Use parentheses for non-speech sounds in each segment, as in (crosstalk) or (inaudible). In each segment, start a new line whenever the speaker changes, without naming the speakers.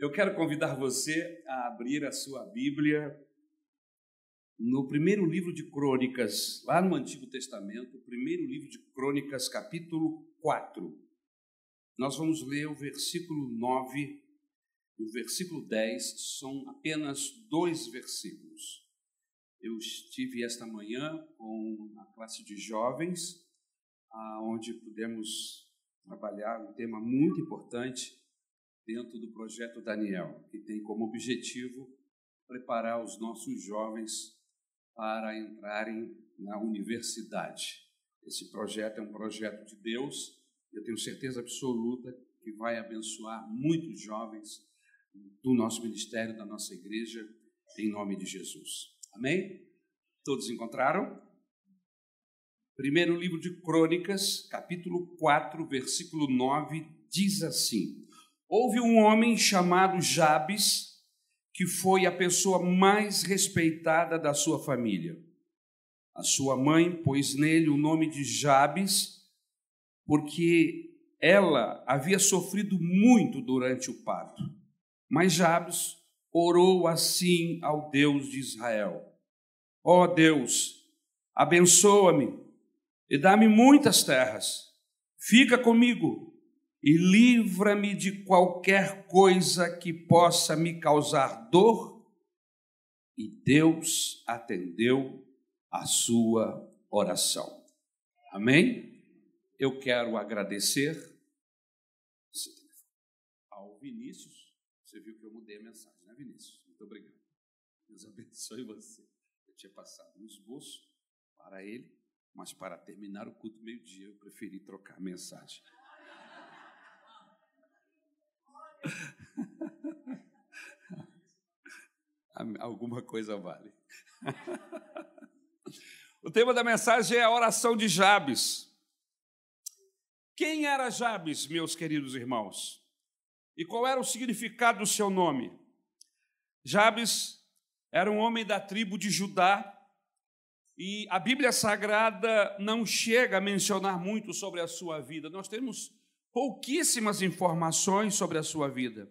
Eu quero convidar você a abrir a sua Bíblia no primeiro livro de Crônicas, lá no Antigo Testamento, primeiro livro de Crônicas, capítulo 4. Nós vamos ler o versículo 9 e o versículo 10, são apenas dois versículos. Eu estive esta manhã com a classe de jovens, onde pudemos trabalhar um tema muito importante dentro do projeto Daniel, que tem como objetivo preparar os nossos jovens para entrarem na universidade. Esse projeto é um projeto de Deus, eu tenho certeza absoluta que vai abençoar muitos jovens do nosso ministério, da nossa igreja, em nome de Jesus. Amém? Todos encontraram? Primeiro livro de Crônicas, capítulo 4, versículo 9, diz assim: Houve um homem chamado Jabes, que foi a pessoa mais respeitada da sua família. A sua mãe pôs nele o nome de Jabes, porque ela havia sofrido muito durante o parto. Mas Jabes orou assim ao Deus de Israel: Ó oh Deus, abençoa-me e dá-me muitas terras. Fica comigo e livra-me de qualquer coisa que possa me causar dor. E Deus atendeu a sua oração. Amém? Eu quero agradecer ao Vinícius você viu que eu mudei a mensagem, né, Vinícius? Muito obrigado. Deus (laughs) abençoe você. Eu tinha passado um esboço para ele, mas para terminar o culto meio-dia, eu preferi trocar a mensagem. Alguma coisa vale. (laughs) o tema da mensagem é a oração de Jabes. Quem era Jabes, meus queridos irmãos? E qual era o significado do seu nome? Jabes era um homem da tribo de Judá, e a Bíblia Sagrada não chega a mencionar muito sobre a sua vida. Nós temos pouquíssimas informações sobre a sua vida.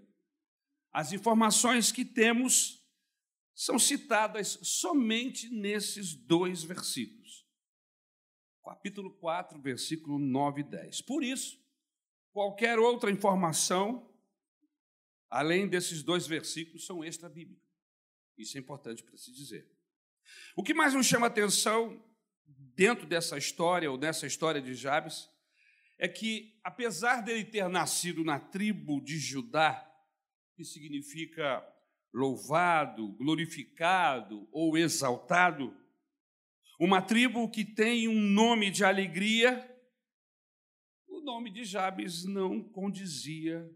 As informações que temos são citadas somente nesses dois versículos. Capítulo 4, versículo 9 e 10. Por isso, qualquer outra informação além desses dois versículos, são extra-bíblicos. Isso é importante para se dizer. O que mais nos chama atenção dentro dessa história, ou nessa história de Jabes, é que, apesar dele ter nascido na tribo de Judá, que significa louvado, glorificado ou exaltado, uma tribo que tem um nome de alegria, o nome de Jabes não condizia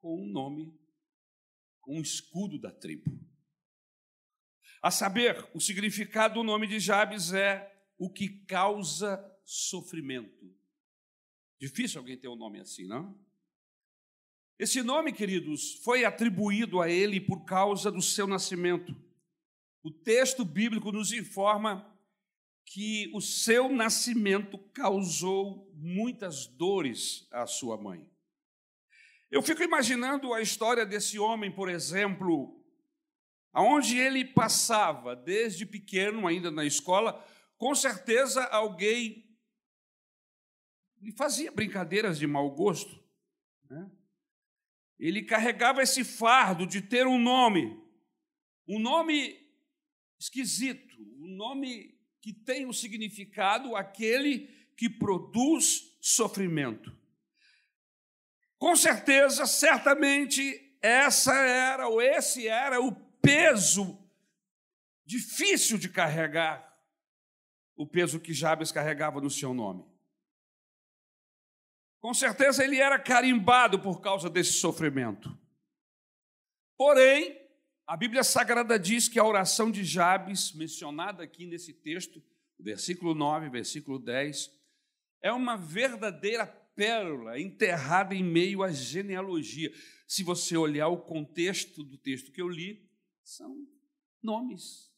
com um nome, com um escudo da tribo. A saber, o significado do nome de Jabes é o que causa sofrimento. Difícil alguém ter um nome assim, não? Esse nome, queridos, foi atribuído a ele por causa do seu nascimento. O texto bíblico nos informa que o seu nascimento causou muitas dores à sua mãe. Eu fico imaginando a história desse homem, por exemplo, aonde ele passava desde pequeno, ainda na escola, com certeza alguém lhe fazia brincadeiras de mau gosto. Né? Ele carregava esse fardo de ter um nome, um nome esquisito, um nome que tem o um significado aquele que produz sofrimento. Com certeza, certamente, essa era ou esse era o peso difícil de carregar, o peso que Jabes carregava no seu nome. Com certeza ele era carimbado por causa desse sofrimento. Porém, a Bíblia Sagrada diz que a oração de Jabes, mencionada aqui nesse texto, versículo 9, versículo 10, é uma verdadeira pérola enterrada em meio à genealogia. Se você olhar o contexto do texto que eu li, são nomes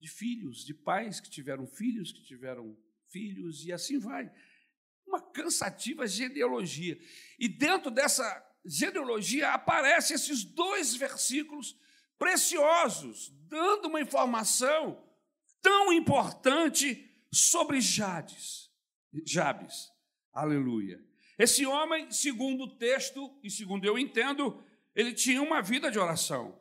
de filhos, de pais que tiveram filhos, que tiveram filhos, e assim vai. Cansativa genealogia. E dentro dessa genealogia aparecem esses dois versículos preciosos, dando uma informação tão importante sobre Jades, Jabes. Aleluia. Esse homem, segundo o texto e segundo eu entendo, ele tinha uma vida de oração.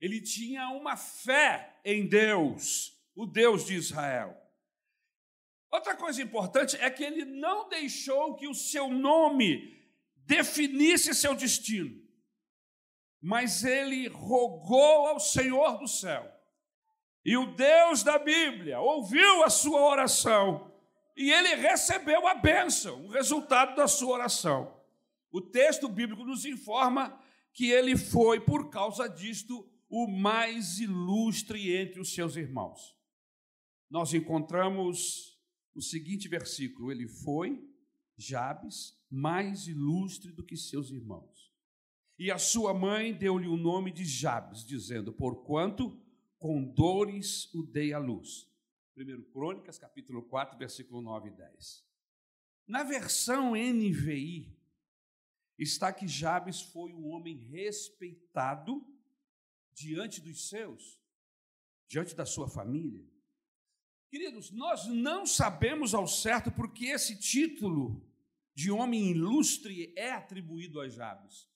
Ele tinha uma fé em Deus, o Deus de Israel. Outra coisa importante é que ele não deixou que o seu nome definisse seu destino, mas ele rogou ao Senhor do céu. E o Deus da Bíblia ouviu a sua oração e ele recebeu a bênção, o resultado da sua oração. O texto bíblico nos informa que ele foi, por causa disto, o mais ilustre entre os seus irmãos. Nós encontramos o seguinte versículo: ele foi, Jabes, mais ilustre do que seus irmãos. E a sua mãe deu-lhe o nome de Jabes, dizendo: Porquanto com dores o dei à luz. 1 Crônicas, capítulo 4, versículo 9 e 10. Na versão NVI, está que Jabes foi um homem respeitado diante dos seus, diante da sua família. Queridos, nós não sabemos ao certo porque esse título de homem ilustre é atribuído a Jabes.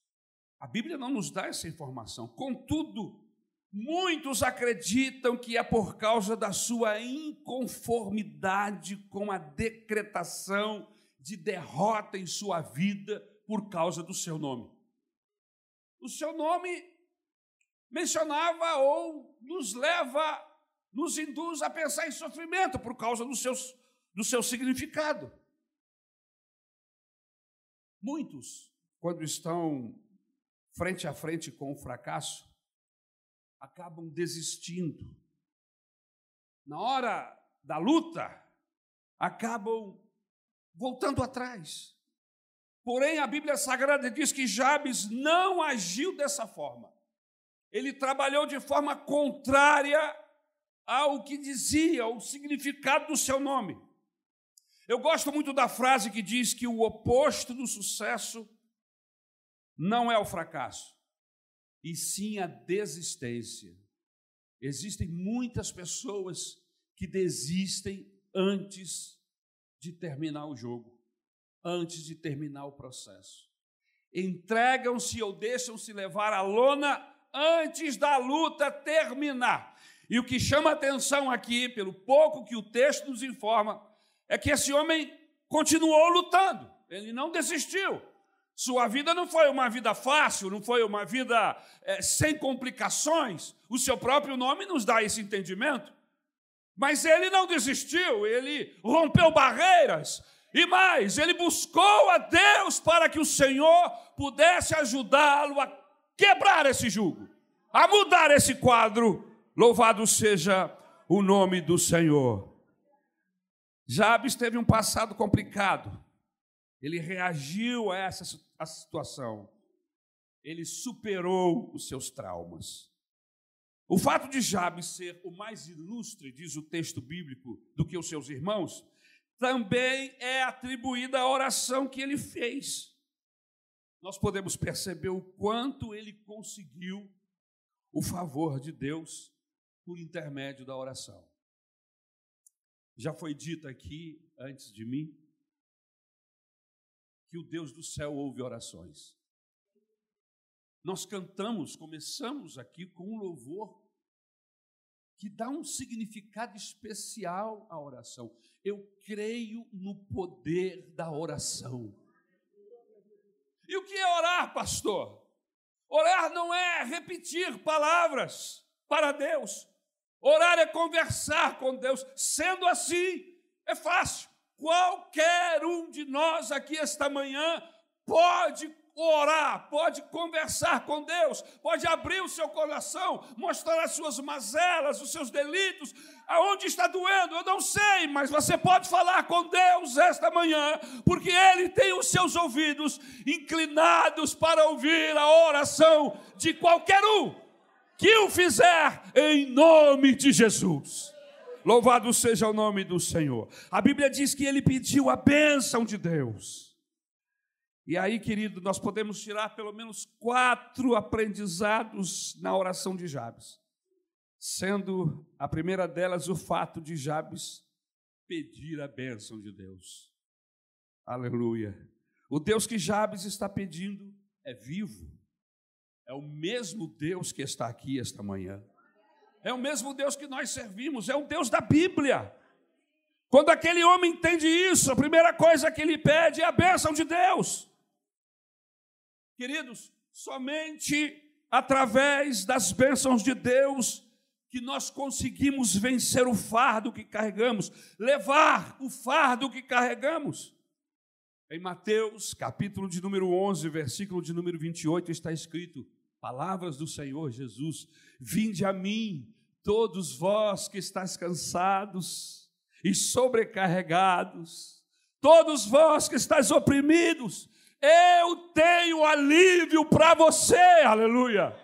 A Bíblia não nos dá essa informação. Contudo, muitos acreditam que é por causa da sua inconformidade com a decretação de derrota em sua vida por causa do seu nome. O seu nome mencionava ou nos leva, nos induz a pensar em sofrimento por causa do, seus, do seu significado. Muitos, quando estão frente a frente com o fracasso, acabam desistindo. Na hora da luta, acabam voltando atrás. Porém, a Bíblia Sagrada diz que Jabes não agiu dessa forma ele trabalhou de forma contrária ao que dizia, o significado do seu nome. Eu gosto muito da frase que diz que o oposto do sucesso não é o fracasso, e sim a desistência. Existem muitas pessoas que desistem antes de terminar o jogo, antes de terminar o processo. Entregam-se ou deixam-se levar à lona antes da luta terminar. E o que chama atenção aqui, pelo pouco que o texto nos informa, é que esse homem continuou lutando, ele não desistiu. Sua vida não foi uma vida fácil, não foi uma vida é, sem complicações. O seu próprio nome nos dá esse entendimento. Mas ele não desistiu, ele rompeu barreiras. E mais, ele buscou a Deus para que o Senhor pudesse ajudá-lo a quebrar esse jugo, a mudar esse quadro. Louvado seja o nome do Senhor. Jabes teve um passado complicado. Ele reagiu a essa a situação. Ele superou os seus traumas. O fato de Jabes ser o mais ilustre, diz o texto bíblico, do que os seus irmãos, também é atribuída à oração que ele fez nós podemos perceber o quanto ele conseguiu o favor de Deus por intermédio da oração. Já foi dito aqui, antes de mim, que o Deus do céu ouve orações. Nós cantamos, começamos aqui com um louvor que dá um significado especial à oração. Eu creio no poder da oração. E o que é orar, pastor? Orar não é repetir palavras para Deus. Orar é conversar com Deus. Sendo assim, é fácil. Qualquer um de nós aqui esta manhã pode orar, pode conversar com Deus, pode abrir o seu coração, mostrar as suas mazelas, os seus delitos, aonde está doendo, eu não sei, mas você pode falar com Deus esta manhã, porque Ele tem os seus ouvidos inclinados para ouvir a oração de qualquer um que o fizer em nome de Jesus. Louvado seja o nome do Senhor. A Bíblia diz que ele pediu a bênção de Deus. E aí, querido, nós podemos tirar pelo menos quatro aprendizados na oração de Jabes, sendo a primeira delas o fato de Jabes pedir a bênção de Deus. Aleluia. O Deus que Jabes está pedindo é vivo, é o mesmo Deus que está aqui esta manhã, é o mesmo Deus que nós servimos, é o Deus da Bíblia. Quando aquele homem entende isso, a primeira coisa que ele pede é a bênção de Deus. Queridos, somente através das bênçãos de Deus que nós conseguimos vencer o fardo que carregamos, levar o fardo que carregamos. Em Mateus, capítulo de número 11, versículo de número 28, está escrito: Palavras do Senhor Jesus: Vinde a mim, todos vós que estáis cansados e sobrecarregados, todos vós que estáis oprimidos, eu tenho alívio para você, aleluia.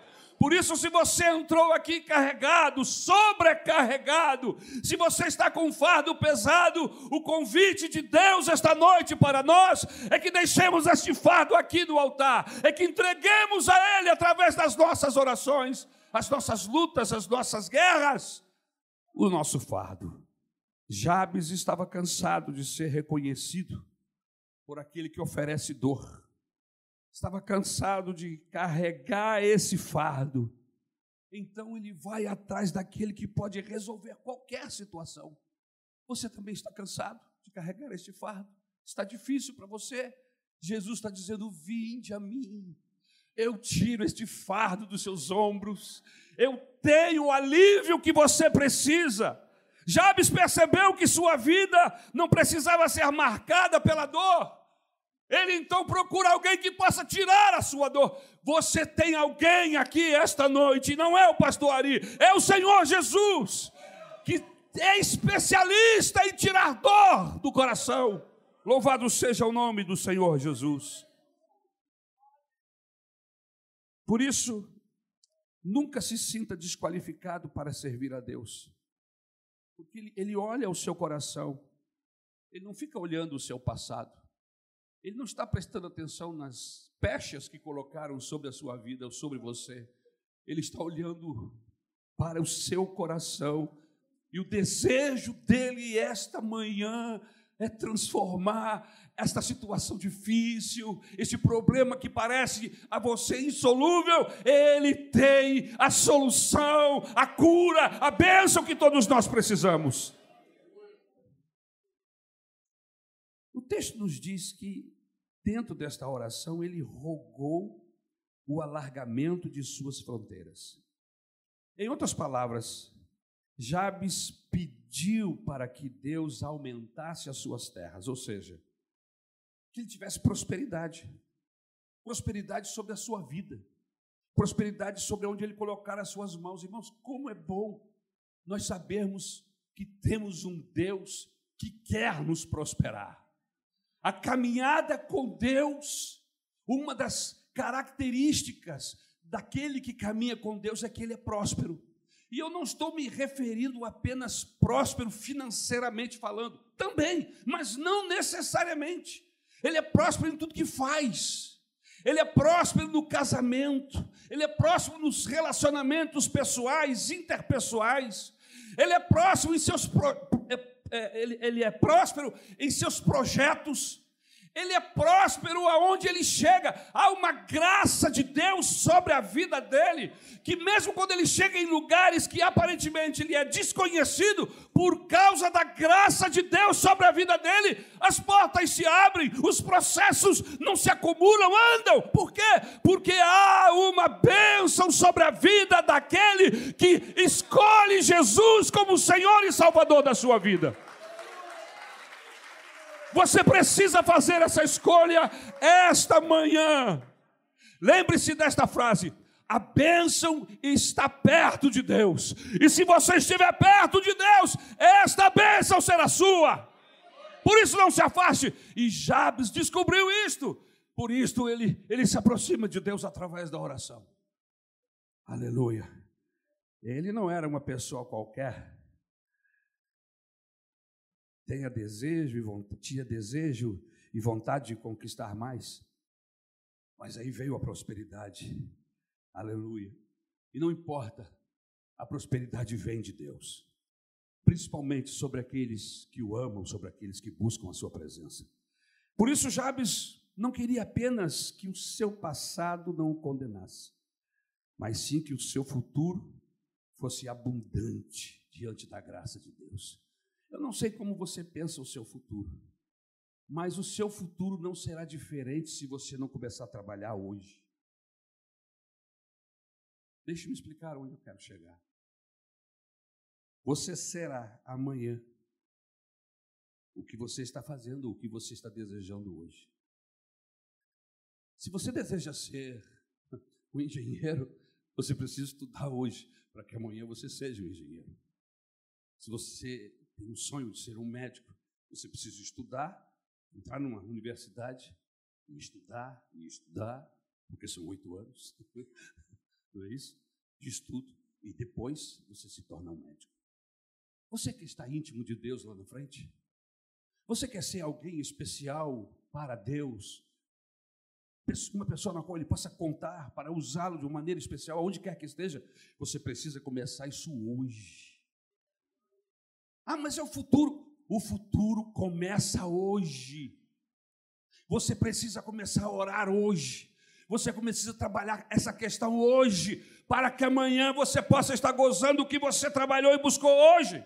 Por isso, se você entrou aqui carregado, sobrecarregado, se você está com um fardo pesado, o convite de Deus esta noite para nós é que deixemos este fardo aqui no altar, é que entreguemos a Ele através das nossas orações, as nossas lutas, as nossas guerras, o nosso fardo. Jabes estava cansado de ser reconhecido por aquele que oferece dor. Estava cansado de carregar esse fardo. Então ele vai atrás daquele que pode resolver qualquer situação. Você também está cansado de carregar este fardo? Está difícil para você? Jesus está dizendo: Vinde a mim, eu tiro este fardo dos seus ombros, eu tenho o alívio que você precisa. Jabes percebeu que sua vida não precisava ser marcada pela dor. Ele então procura alguém que possa tirar a sua dor. Você tem alguém aqui esta noite, não é o pastor Ari, é o Senhor Jesus, que é especialista em tirar dor do coração. Louvado seja o nome do Senhor Jesus. Por isso, nunca se sinta desqualificado para servir a Deus. Porque ele, olha o seu coração, ele não fica olhando o seu passado, ele não está prestando atenção nas pechas que colocaram sobre a sua vida ou sobre você, ele está olhando para o seu coração, e o desejo dele esta manhã é transformar esta situação difícil, este problema que parece a você insolúvel, ele tem a solução, a cura, a bênção que todos nós precisamos. O texto nos diz que, dentro desta oração, ele rogou o alargamento de suas fronteiras. Em outras palavras, Jabes pediu para que Deus aumentasse as suas terras, ou seja, que ele tivesse prosperidade, prosperidade sobre a sua vida, prosperidade sobre onde ele colocar as suas mãos. Irmãos, como é bom nós sabermos que temos um Deus que quer nos prosperar. A caminhada com Deus, uma das características daquele que caminha com Deus é que ele é próspero. E eu não estou me referindo apenas próspero financeiramente falando, também, mas não necessariamente. Ele é próspero em tudo que faz. Ele é próspero no casamento, ele é próspero nos relacionamentos pessoais, interpessoais. Ele é próspero em seus pro... É, ele, ele é próspero em seus projetos ele é próspero aonde ele chega. Há uma graça de Deus sobre a vida dele, que mesmo quando ele chega em lugares que aparentemente ele é desconhecido, por causa da graça de Deus sobre a vida dele, as portas se abrem, os processos não se acumulam, andam. Por quê? Porque há uma bênção sobre a vida daquele que escolhe Jesus como Senhor e Salvador da sua vida. Você precisa fazer essa escolha esta manhã. Lembre-se desta frase: a bênção está perto de Deus. E se você estiver perto de Deus, esta bênção será sua. Por isso não se afaste. E Jabes descobriu isto. Por isso ele, ele se aproxima de Deus através da oração. Aleluia. Ele não era uma pessoa qualquer tenha desejo e vontade, tinha desejo e vontade de conquistar mais. Mas aí veio a prosperidade. Aleluia. E não importa, a prosperidade vem de Deus, principalmente sobre aqueles que o amam, sobre aqueles que buscam a sua presença. Por isso, Jabes não queria apenas que o seu passado não o condenasse, mas sim que o seu futuro fosse abundante diante da graça de Deus. Eu não sei como você pensa o seu futuro, mas o seu futuro não será diferente se você não começar a trabalhar hoje. Deixe-me explicar onde eu quero chegar. Você será amanhã o que você está fazendo, o que você está desejando hoje. Se você deseja ser um engenheiro, você precisa estudar hoje para que amanhã você seja um engenheiro. Se você tem um sonho de ser um médico, você precisa estudar, entrar numa universidade e estudar e estudar, porque são oito anos. (laughs) não é isso? De estudo. E depois você se torna um médico. Você que está íntimo de Deus lá na frente, você quer ser alguém especial para Deus, uma pessoa na qual ele possa contar para usá-lo de uma maneira especial, aonde quer que esteja, você precisa começar isso hoje. Ah, mas é o futuro. O futuro começa hoje. Você precisa começar a orar hoje. Você precisa trabalhar essa questão hoje, para que amanhã você possa estar gozando o que você trabalhou e buscou hoje.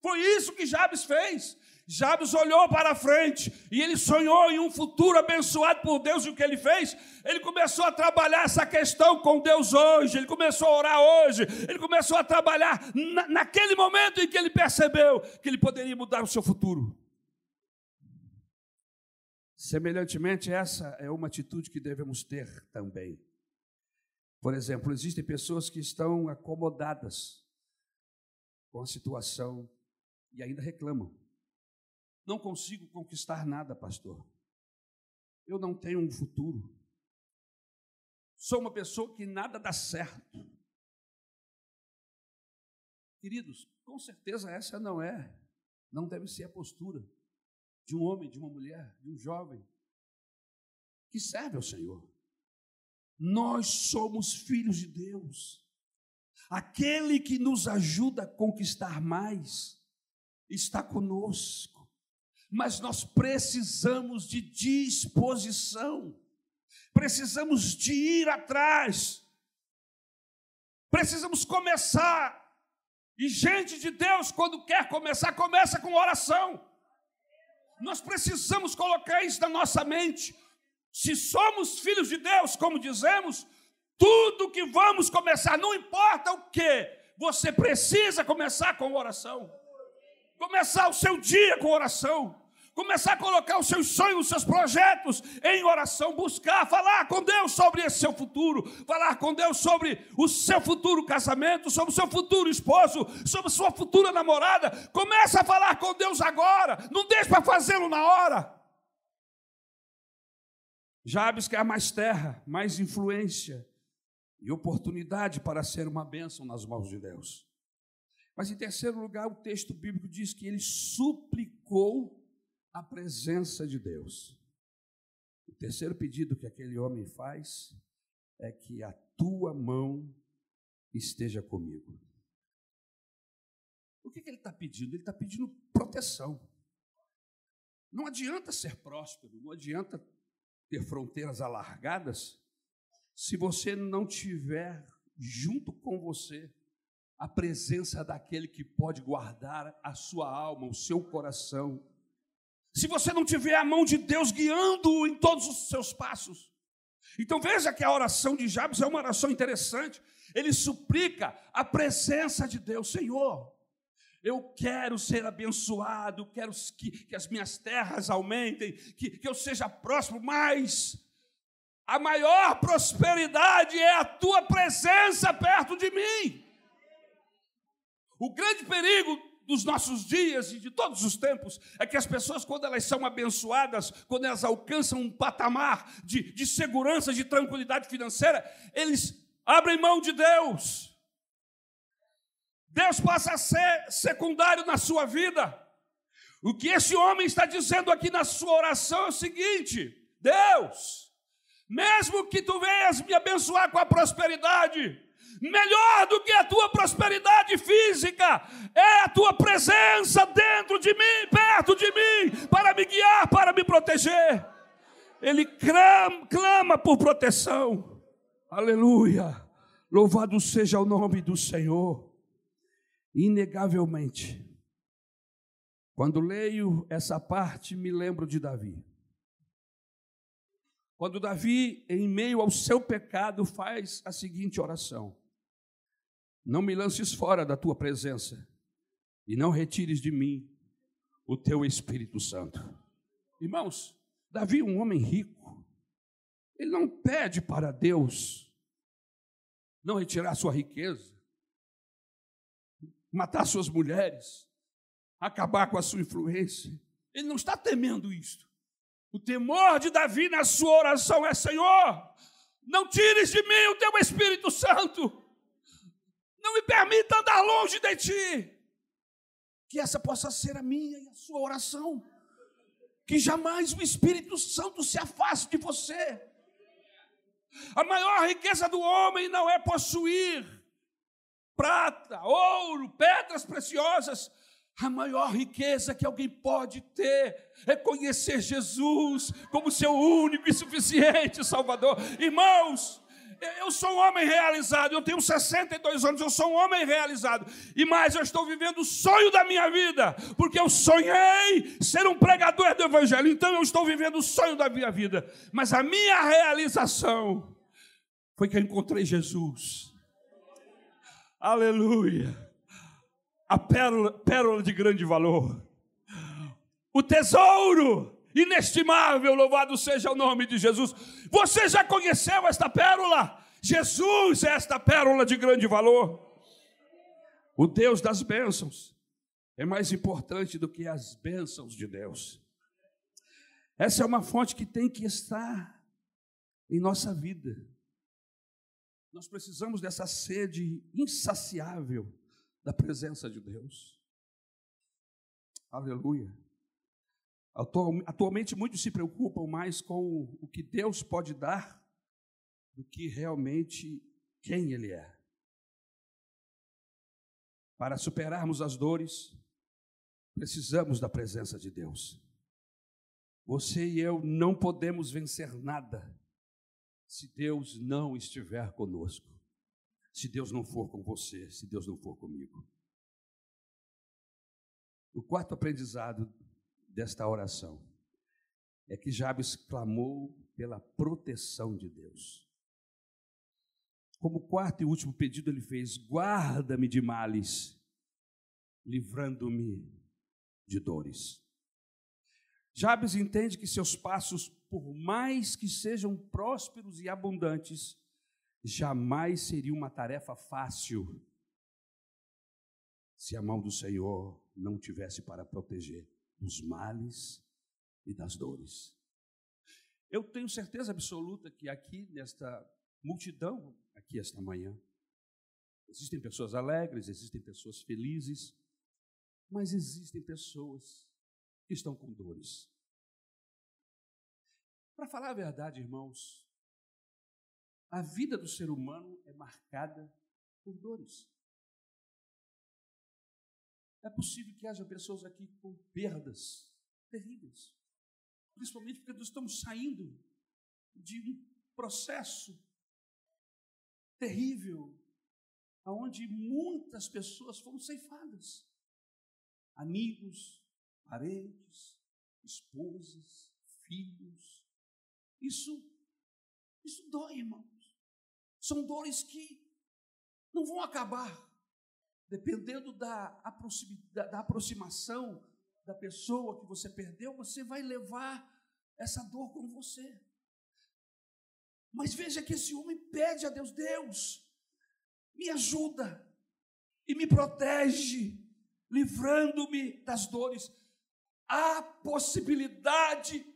Foi isso que Jabes fez. Jabes olhou para frente e ele sonhou em um futuro abençoado por Deus. E o que ele fez? Ele começou a trabalhar essa questão com Deus hoje. Ele começou a orar hoje. Ele começou a trabalhar na, naquele momento em que ele percebeu que ele poderia mudar o seu futuro. Semelhantemente, essa é uma atitude que devemos ter também. Por exemplo, existem pessoas que estão acomodadas com a situação e ainda reclamam. Não consigo conquistar nada, pastor. Eu não tenho um futuro. Sou uma pessoa que nada dá certo. Queridos, com certeza essa não é, não deve ser a postura de um homem, de uma mulher, de um jovem que serve ao Senhor. Nós somos filhos de Deus. Aquele que nos ajuda a conquistar mais está conosco. Mas nós precisamos de disposição. Precisamos de ir atrás. Precisamos começar. E gente de Deus, quando quer começar, começa com oração. Nós precisamos colocar isso na nossa mente. Se somos filhos de Deus, como dizemos, tudo que vamos começar, não importa o que, você precisa começar com oração. Começar o seu dia com oração começar a colocar os seus sonhos, os seus projetos em oração, buscar, falar com Deus sobre esse seu futuro, falar com Deus sobre o seu futuro casamento, sobre o seu futuro esposo, sobre a sua futura namorada. Começa a falar com Deus agora, não deixe para fazê-lo na hora. Jabes quer mais terra, mais influência e oportunidade para ser uma bênção nas mãos de Deus. Mas em terceiro lugar, o texto bíblico diz que ele suplicou a presença de Deus. O terceiro pedido que aquele homem faz é que a tua mão esteja comigo. O que, que ele está pedindo? Ele está pedindo proteção. Não adianta ser próspero, não adianta ter fronteiras alargadas, se você não tiver junto com você a presença daquele que pode guardar a sua alma, o seu coração, se você não tiver a mão de Deus guiando em todos os seus passos. Então veja que a oração de Jabes é uma oração interessante. Ele suplica a presença de Deus, Senhor. Eu quero ser abençoado, quero que, que as minhas terras aumentem, que, que eu seja próximo, mas a maior prosperidade é a tua presença perto de mim. O grande perigo dos nossos dias e de todos os tempos é que as pessoas, quando elas são abençoadas, quando elas alcançam um patamar de, de segurança, de tranquilidade financeira, eles abrem mão de Deus. Deus passa a ser secundário na sua vida. O que esse homem está dizendo aqui na sua oração é o seguinte: Deus, mesmo que tu venhas me abençoar com a prosperidade, melhor do que a tua prosperidade física é a tua presença dentro de mim, perto de mim, para me guiar, para me proteger. Ele clama, clama por proteção. Aleluia. Louvado seja o nome do Senhor. Inegavelmente, quando leio essa parte, me lembro de Davi. Quando Davi, em meio ao seu pecado, faz a seguinte oração: Não me lances fora da tua presença, e não retires de mim o teu Espírito Santo. Irmãos, Davi é um homem rico, ele não pede para Deus não retirar sua riqueza, matar suas mulheres, acabar com a sua influência. Ele não está temendo isto. O temor de Davi na sua oração é: Senhor, não tires de mim o teu Espírito Santo, não me permita andar longe de ti. Que essa possa ser a minha e a sua oração. Que jamais o Espírito Santo se afaste de você. A maior riqueza do homem não é possuir prata, ouro, pedras preciosas. A maior riqueza que alguém pode ter é conhecer Jesus como seu único e suficiente Salvador. Irmãos, eu sou um homem realizado, eu tenho 62 anos, eu sou um homem realizado. E mais, eu estou vivendo o sonho da minha vida, porque eu sonhei ser um pregador do Evangelho, então eu estou vivendo o sonho da minha vida. Mas a minha realização foi que eu encontrei Jesus. Aleluia. A pérola, pérola de grande valor. O tesouro inestimável, louvado seja o nome de Jesus. Você já conheceu esta pérola? Jesus é esta pérola de grande valor. O Deus das bênçãos é mais importante do que as bênçãos de Deus. Essa é uma fonte que tem que estar em nossa vida. Nós precisamos dessa sede insaciável da presença de Deus. Aleluia. Atualmente muitos se preocupam mais com o que Deus pode dar do que realmente quem Ele é. Para superarmos as dores, precisamos da presença de Deus. Você e eu não podemos vencer nada se Deus não estiver conosco, se Deus não for com você, se Deus não for comigo. O quarto aprendizado desta oração é que Jabes clamou pela proteção de Deus. Como quarto e último pedido, ele fez: guarda-me de males, livrando-me de dores. Jabes entende que seus passos, por mais que sejam prósperos e abundantes, jamais seria uma tarefa fácil se a mão do Senhor não tivesse para proteger dos males e das dores. Eu tenho certeza absoluta que aqui nesta multidão, aqui esta manhã, existem pessoas alegres, existem pessoas felizes, mas existem pessoas que estão com dores. Para falar a verdade, irmãos, a vida do ser humano é marcada por dores. É possível que haja pessoas aqui com perdas terríveis, principalmente porque nós estamos saindo de um processo terrível, onde muitas pessoas foram ceifadas. Amigos, parentes, esposas, filhos. Isso, isso dói, irmãos. São dores que não vão acabar. Dependendo da, da, aproximação da pessoa que você perdeu, você vai levar essa dor com você. Mas veja que esse homem pede a Deus: Deus, me ajuda e me protege, livrando-me das dores há possibilidade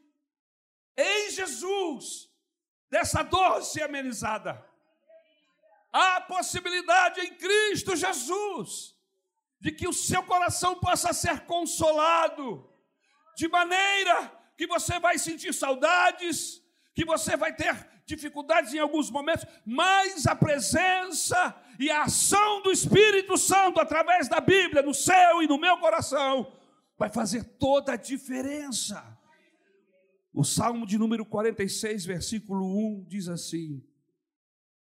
em Jesus dessa dor ser amenizada. Há possibilidade em Cristo Jesus de que o seu coração possa ser consolado, de maneira que você vai sentir saudades, que você vai ter dificuldades em alguns momentos, mas a presença e a ação do Espírito Santo através da Bíblia no seu e no meu coração vai fazer toda a diferença. O Salmo de número 46, versículo 1 diz assim: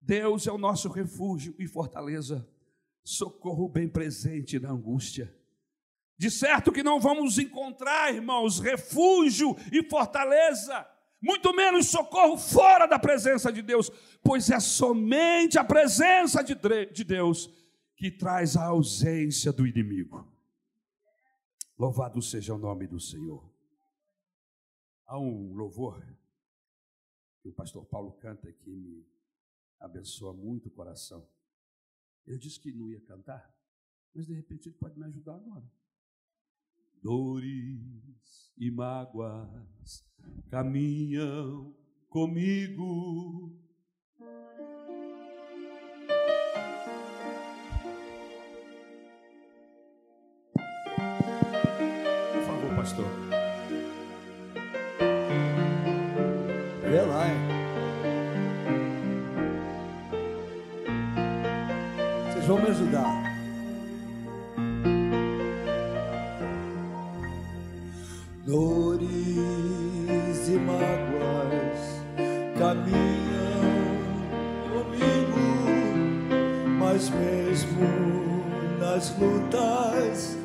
Deus é o nosso refúgio e fortaleza, socorro bem presente na angústia. De certo que não vamos encontrar, irmãos, refúgio e fortaleza muito menos socorro fora da presença de Deus, pois é somente a presença de Deus que traz a ausência do inimigo. Louvado seja o nome do Senhor. Há um louvor que o pastor Paulo canta que me abençoa muito o coração. Ele disse que não ia cantar, mas de repente ele pode me ajudar agora dores e mágoas caminham comigo. Por favor, pastor.
Vê lá, hein? Vão me ajudar. Dores e mágoas caminham comigo, mas mesmo nas lutas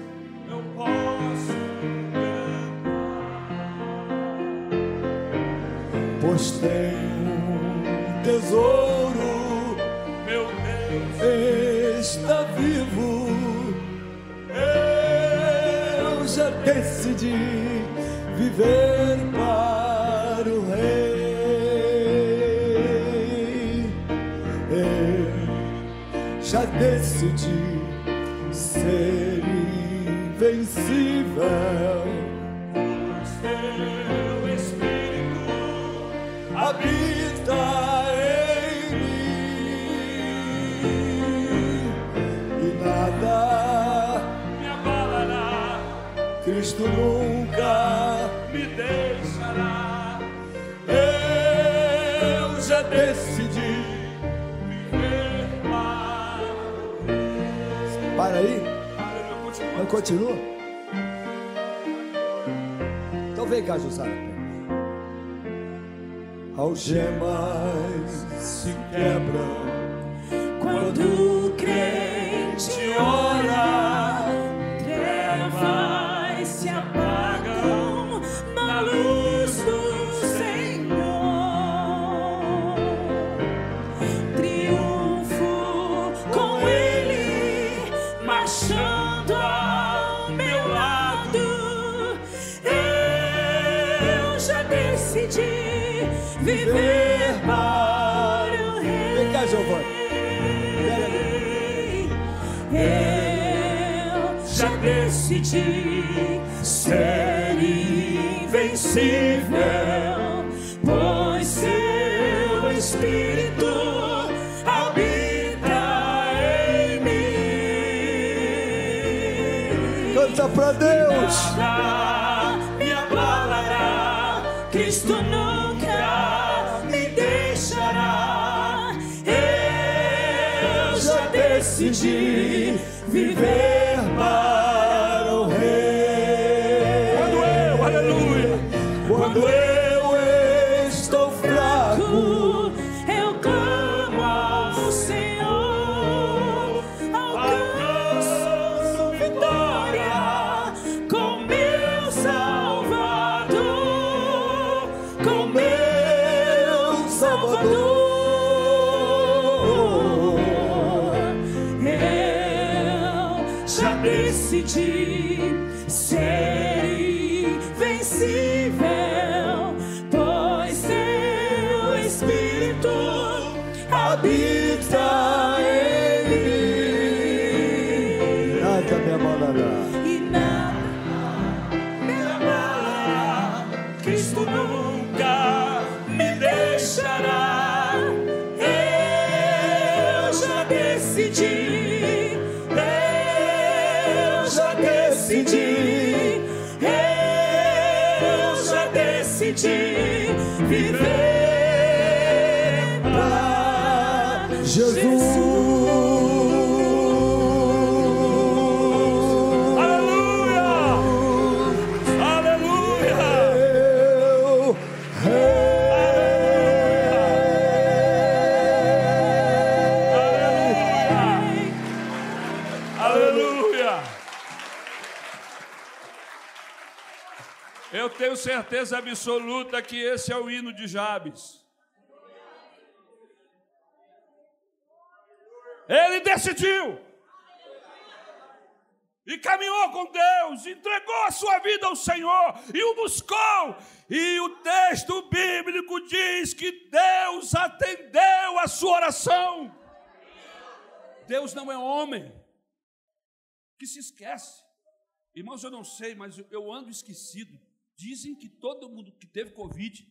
eu posso pois tenho um tesouro, está vivo. Eu já decidi viver para o Rei. Eu já decidi ser invencível. Continua? Então vem cá, Josara. Algemas se quebram decidi ser invencível, pois seu Espírito habita em mim. Canta pra Deus. Nada me abalará, Cristo não decidi viver
viver
para
Jesus. Certeza absoluta que esse é o hino de Jabes. Ele decidiu. E caminhou com Deus, entregou a sua vida ao Senhor e o buscou. E o texto bíblico diz que Deus atendeu a sua oração. Deus não é homem que se esquece. Irmãos, eu não sei, mas eu ando esquecido. Dizem que todo mundo que teve Covid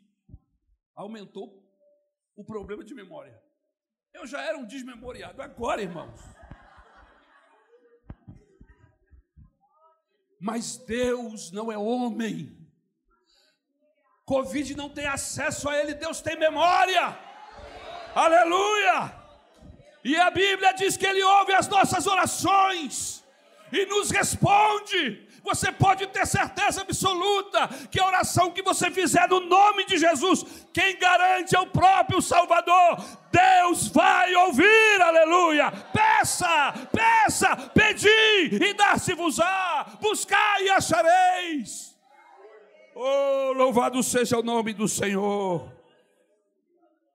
aumentou o problema de memória. Eu já era um desmemoriado, agora, irmãos. Mas Deus não é homem. Covid não tem acesso a ele, Deus tem memória. Aleluia! E a Bíblia diz que ele ouve as nossas orações e nos responde você pode ter certeza absoluta que a oração que você fizer no nome de Jesus, quem garante é o próprio Salvador. Deus vai ouvir, aleluia. Peça, peça, pedi e dar-se-vos-á, buscai e achareis. Oh, louvado seja o nome do Senhor.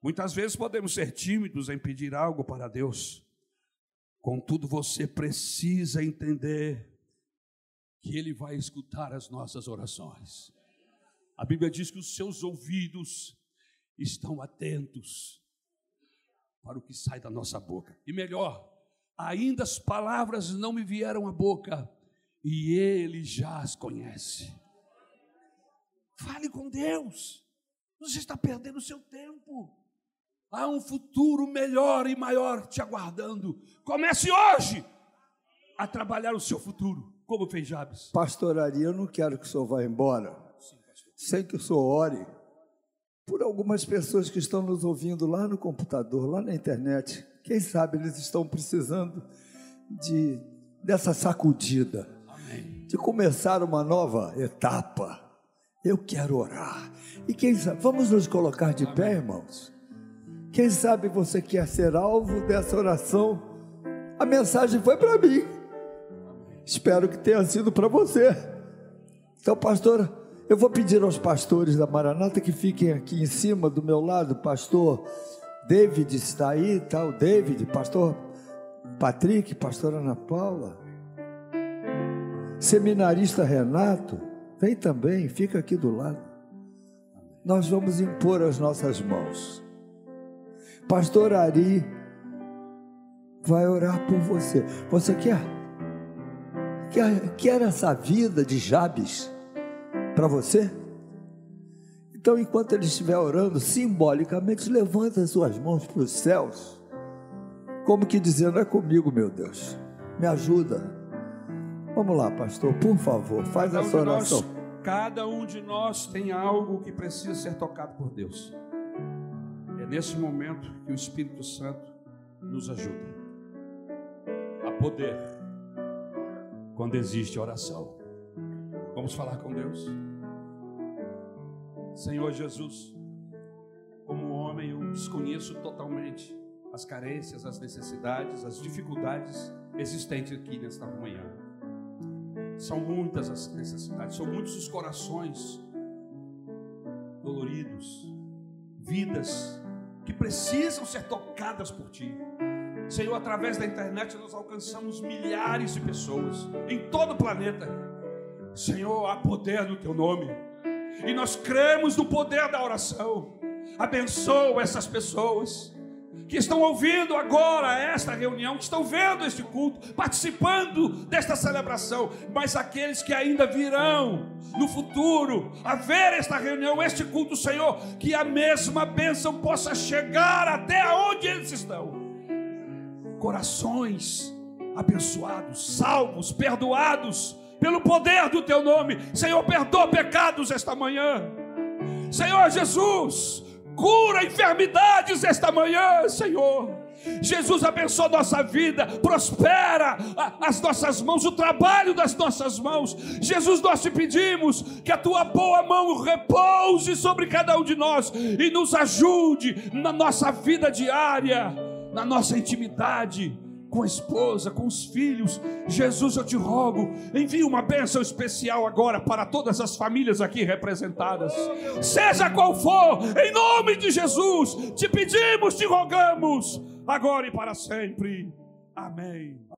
Muitas vezes podemos ser tímidos em pedir algo para Deus. Contudo, você precisa entender que Ele vai escutar as nossas orações. A Bíblia diz que os seus ouvidos estão atentos para o que sai da nossa boca. E melhor, ainda as palavras não me vieram à boca, e Ele já as conhece. Fale com Deus. Você está perdendo o seu tempo. Há um futuro melhor e maior te aguardando. Comece hoje a trabalhar o seu futuro. Como fez Jabes?
Pastoraria, eu não quero que o senhor vá embora Sim, sem que o senhor ore por algumas pessoas que estão nos ouvindo lá no computador, lá na internet. Quem sabe eles estão precisando de dessa sacudida, Amém. de começar uma nova etapa. Eu quero orar. E quem sabe, vamos nos colocar de Amém. pé, irmãos. Quem sabe você quer ser alvo dessa oração? A mensagem foi para mim. Espero que tenha sido para você. Então, pastor, eu vou pedir aos pastores da Maranata que fiquem aqui em cima do meu lado. Pastor David está aí, tá? O David, pastor Patrick, pastor Ana Paula. Seminarista Renato, vem também, fica aqui do lado. Nós vamos impor as nossas mãos. Pastor Ari vai orar por você. Você quer? Quer, quer essa vida de Jabes para você? Então, enquanto ele estiver orando, simbolicamente levanta as suas mãos para os céus, como que dizendo: É comigo, meu Deus, me ajuda. Vamos lá, pastor, por favor, faz cada essa oração.
Nós, cada um de nós tem algo que precisa ser tocado por Deus. Nesse momento que o Espírito Santo nos ajuda a poder quando existe oração. Vamos falar com Deus. Senhor Jesus, como homem eu desconheço totalmente as carências, as necessidades, as dificuldades existentes aqui nesta manhã. São muitas as necessidades, são muitos os corações doloridos, vidas que precisam ser tocadas por Ti. Senhor, através da internet nós alcançamos milhares de pessoas em todo o planeta. Senhor, há poder no teu nome. E nós cremos no poder da oração. Abençoa essas pessoas que estão ouvindo agora esta reunião, que estão vendo este culto, participando desta celebração, mas aqueles que ainda virão no futuro a ver esta reunião, este culto, Senhor, que a mesma bênção possa chegar até onde eles estão corações abençoados, salvos, perdoados pelo poder do teu nome. Senhor, perdoa pecados esta manhã. Senhor Jesus, cura enfermidades esta manhã, Senhor. Jesus abençoa nossa vida, prospera as nossas mãos, o trabalho das nossas mãos. Jesus, nós te pedimos que a tua boa mão repouse sobre cada um de nós e nos ajude na nossa vida diária, na nossa intimidade com a esposa, com os filhos. Jesus, eu te rogo, envie uma bênção especial agora para todas as famílias aqui representadas. Seja qual for, em nome de Jesus, te pedimos, te rogamos, agora e para sempre. Amém.